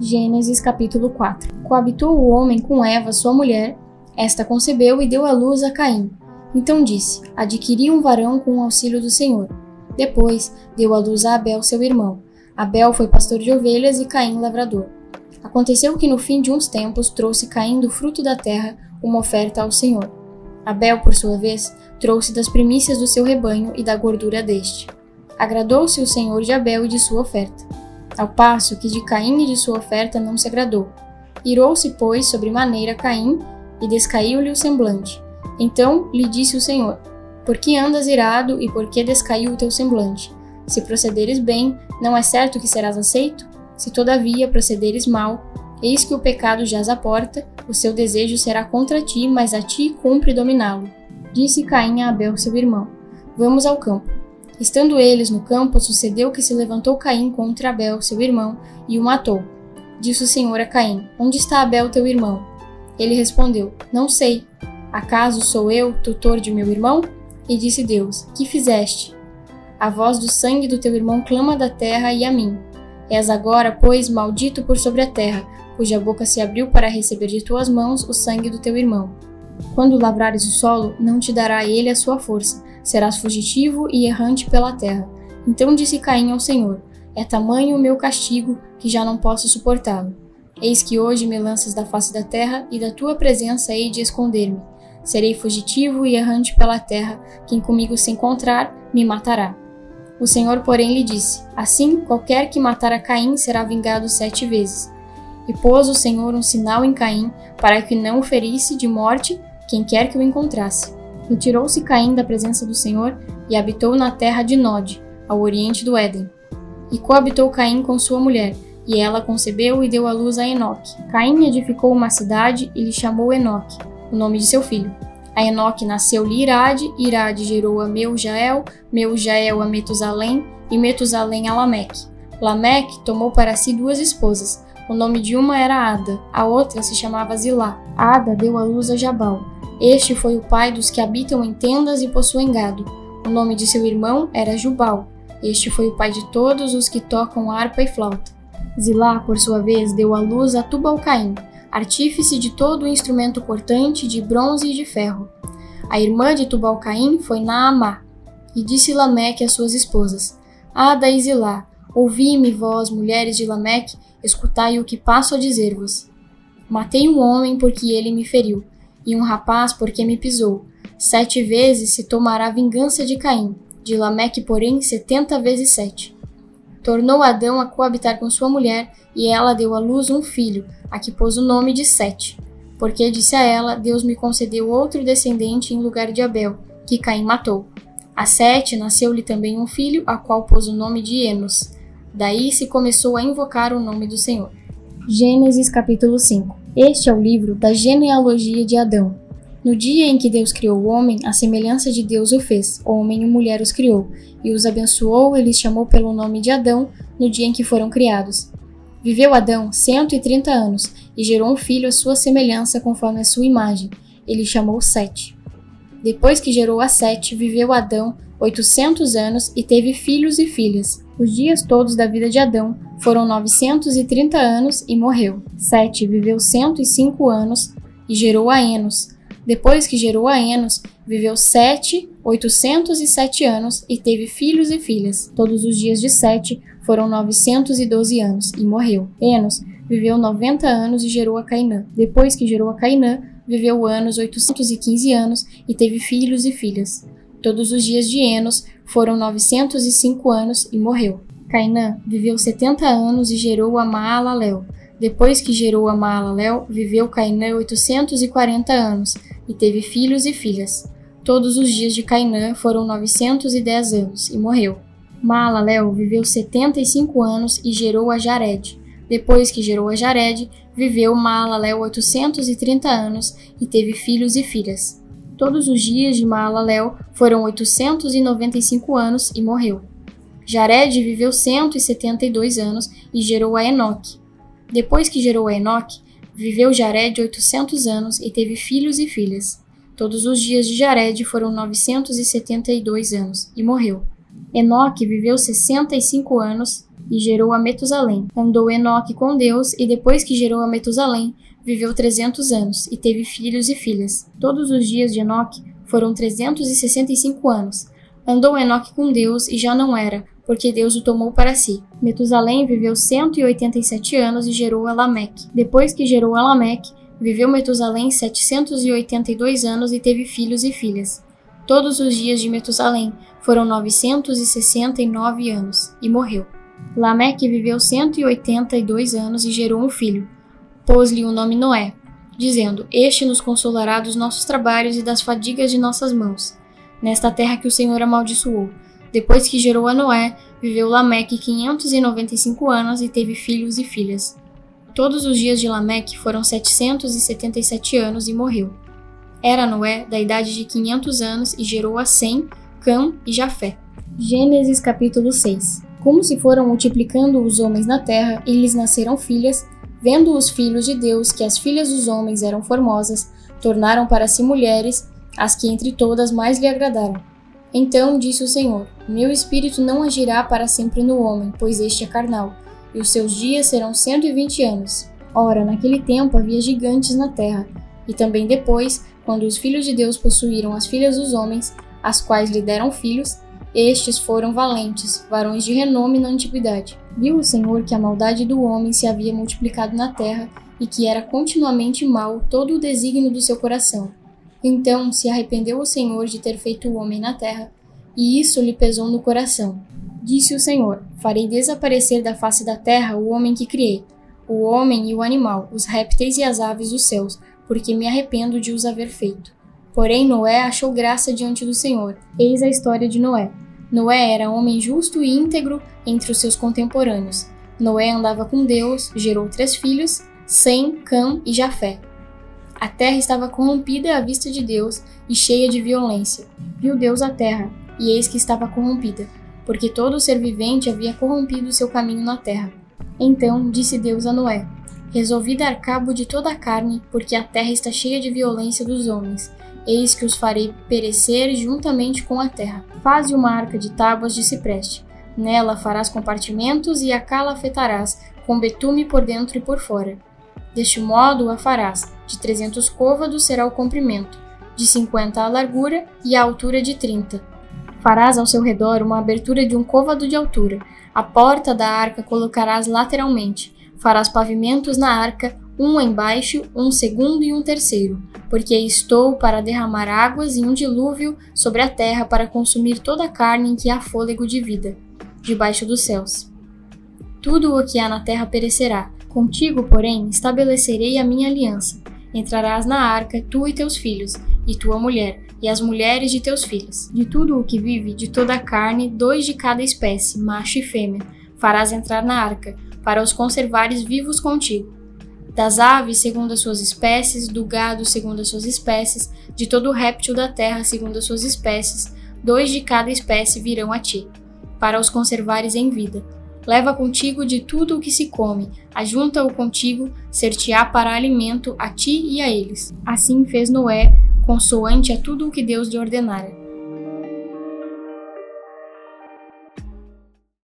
Gênesis capítulo 4 Coabitou o homem com Eva, sua mulher. Esta concebeu e deu à luz a Caim. Então disse: Adquiri um varão com o auxílio do Senhor. Depois deu à luz a Abel, seu irmão. Abel foi pastor de ovelhas e Caim lavrador. Aconteceu que no fim de uns tempos trouxe Caim do fruto da terra uma oferta ao Senhor. Abel, por sua vez, trouxe das primícias do seu rebanho e da gordura deste. Agradou-se o Senhor de Abel e de sua oferta ao passo que de Caim e de sua oferta não se agradou. Irou-se, pois, sobremaneira Caim, e descaiu-lhe o semblante. Então lhe disse o Senhor: Por que andas irado e por que descaiu o teu semblante? Se procederes bem, não é certo que serás aceito? Se todavia procederes mal, eis que o pecado jaz à porta, o seu desejo será contra ti, mas a ti cumpre dominá-lo. Disse Caim a Abel, seu irmão: Vamos ao campo. Estando eles no campo, sucedeu que se levantou Caim contra Abel, seu irmão, e o matou. Disse o Senhor a Caim: Onde está Abel, teu irmão? Ele respondeu: Não sei. Acaso sou eu tutor de meu irmão? E disse Deus: Que fizeste? A voz do sangue do teu irmão clama da terra e a mim. És agora, pois, maldito por sobre a terra, cuja boca se abriu para receber de tuas mãos o sangue do teu irmão. Quando lavrares o solo, não te dará ele a sua força, serás fugitivo e errante pela terra. Então disse Caim ao Senhor: É tamanho o meu castigo que já não posso suportá-lo. Eis que hoje me lanças da face da terra, e da tua presença hei de esconder-me. Serei fugitivo e errante pela terra, quem comigo se encontrar, me matará. O Senhor, porém, lhe disse: Assim, qualquer que matar a Caim será vingado sete vezes. E pôs o Senhor um sinal em Caim, para que não o ferisse de morte quem quer que o encontrasse. Retirou-se Caim da presença do Senhor e habitou na terra de Nod, ao oriente do Éden. E coabitou Caim com sua mulher, e ela concebeu e deu à luz a Enoque. Caim edificou uma cidade e lhe chamou Enoque, o nome de seu filho. A Enoque nasceu-lhe Irade, Irade gerou a Meujael, Meujael a Metusalém, e Metusalém a Lameque. Lameque tomou para si duas esposas. O nome de uma era Ada, a outra se chamava Zilá. Ada deu à luz a Jabal. Este foi o pai dos que habitam em tendas e possuem gado. O nome de seu irmão era Jubal. Este foi o pai de todos os que tocam harpa e flauta. Zilá, por sua vez, deu à luz a Tubal-Caim, artífice de todo o instrumento cortante de bronze e de ferro. A irmã de Tubal-Caim foi Naamá. E disse Lameque às suas esposas: Ada e Zilá, ouvi-me, vós, mulheres de Lameque, escutai o que passo a dizer-vos. Matei um homem porque ele me feriu e um rapaz porque me pisou. Sete vezes se tomará vingança de Caim, de Lameque, porém, setenta vezes sete. Tornou Adão a coabitar com sua mulher, e ela deu à luz um filho, a que pôs o nome de Sete. Porque disse a ela: Deus me concedeu outro descendente em lugar de Abel, que Caim matou. A Sete nasceu-lhe também um filho, a qual pôs o nome de Enos. Daí se começou a invocar o nome do Senhor. Gênesis capítulo 5 Este é o livro da genealogia de Adão. No dia em que Deus criou o homem, a semelhança de Deus o fez, homem e mulher os criou, e os abençoou e lhes chamou pelo nome de Adão no dia em que foram criados. Viveu Adão cento e trinta anos, e gerou um filho à sua semelhança conforme a sua imagem. Ele chamou Sete. Depois que gerou a Sete, viveu Adão oitocentos anos e teve filhos e filhas. Os dias todos da vida de Adão foram 930 anos e morreu. Sete viveu 105 anos e gerou a Enos. Depois que gerou a Enos, viveu Sete, 807 anos e teve filhos e filhas. Todos os dias de Sete foram 912 anos e morreu. Enos viveu 90 anos e gerou a Cainã. Depois que gerou a Cainã, viveu anos 815 anos e teve filhos e filhas. Todos os dias de Enos foram 905 anos e morreu. Cainã viveu 70 anos e gerou a Maalalel. Depois que gerou a Maalalel, viveu Cainã 840 anos e teve filhos e filhas. Todos os dias de Cainã foram 910 anos e morreu. Maalalel viveu 75 anos e gerou a Jared. Depois que gerou a Jared, viveu Maalalel 830 anos e teve filhos e filhas. Todos os dias de Maalalel foram 895 anos e morreu. Jared viveu 172 anos e gerou a Enoque. Depois que gerou a Enoque, viveu Jared 800 anos e teve filhos e filhas. Todos os dias de Jared foram 972 anos e morreu. Enoque viveu 65 anos e gerou a Metusalém. Andou Enoque com Deus, e depois que gerou a Metusalém, viveu trezentos anos, e teve filhos e filhas. Todos os dias de Enoque foram trezentos e sessenta e cinco anos. Andou Enoque com Deus, e já não era, porque Deus o tomou para si. Metusalém viveu cento e oitenta e sete anos e gerou a Lameque. Depois que gerou a Lameque, viveu Metusalém setecentos e oitenta e dois anos e teve filhos e filhas. Todos os dias de Metusalém foram novecentos e sessenta e nove anos, e morreu. Lameque viveu cento e oitenta e dois anos e gerou um filho. Pôs-lhe o nome Noé, dizendo: Este nos consolará dos nossos trabalhos e das fadigas de nossas mãos, nesta terra que o Senhor amaldiçoou. Depois que gerou a Noé, viveu Lameque quinhentos e noventa e cinco anos e teve filhos e filhas. Todos os dias de Lameque foram setecentos e setenta e sete anos e morreu. Era Noé da idade de quinhentos anos e gerou a Sem, Cã e Jafé. Gênesis capítulo 6 como se foram multiplicando os homens na terra e lhes nasceram filhas, vendo os filhos de Deus que as filhas dos homens eram formosas, tornaram para si mulheres, as que entre todas mais lhe agradaram. Então disse o Senhor: Meu espírito não agirá para sempre no homem, pois este é carnal, e os seus dias serão cento e vinte anos. Ora, naquele tempo havia gigantes na terra, e também depois, quando os filhos de Deus possuíram as filhas dos homens, as quais lhe deram filhos, estes foram valentes, varões de renome na antiguidade. Viu o Senhor que a maldade do homem se havia multiplicado na terra e que era continuamente mal todo o desígnio do seu coração. Então se arrependeu o Senhor de ter feito o homem na terra, e isso lhe pesou no coração. Disse o Senhor: Farei desaparecer da face da terra o homem que criei, o homem e o animal, os répteis e as aves dos céus, porque me arrependo de os haver feito. Porém, Noé achou graça diante do Senhor. Eis a história de Noé. Noé era homem justo e íntegro entre os seus contemporâneos. Noé andava com Deus, gerou três filhos, Sem, Cã e Jafé. A terra estava corrompida à vista de Deus e cheia de violência. Viu Deus a terra, e eis que estava corrompida, porque todo ser vivente havia corrompido seu caminho na terra. Então disse Deus a Noé: Resolvi dar cabo de toda a carne, porque a terra está cheia de violência dos homens, eis que os farei perecer juntamente com a terra. Faze uma arca de tábuas de cipreste. Nela farás compartimentos e a calafetarás, com betume por dentro e por fora. Deste modo a farás. De trezentos côvados será o comprimento, de cinquenta a largura e a altura de trinta. Farás ao seu redor uma abertura de um côvado de altura. A porta da arca colocarás lateralmente. Farás pavimentos na arca, um embaixo, um segundo e um terceiro, porque estou para derramar águas e um dilúvio sobre a terra para consumir toda a carne em que há fôlego de vida, debaixo dos céus. Tudo o que há na terra perecerá. Contigo, porém, estabelecerei a minha aliança. Entrarás na arca, tu e teus filhos, e tua mulher, e as mulheres de teus filhos. De tudo o que vive, de toda a carne, dois de cada espécie, macho e fêmea, farás entrar na arca, para os conservares vivos contigo das aves segundo as suas espécies, do gado segundo as suas espécies, de todo réptil da terra segundo as suas espécies, dois de cada espécie virão a ti, para os conservares em vida. Leva contigo de tudo o que se come, ajunta-o contigo, ser-te-á para alimento a ti e a eles. Assim fez Noé, consoante a tudo o que Deus lhe ordenara.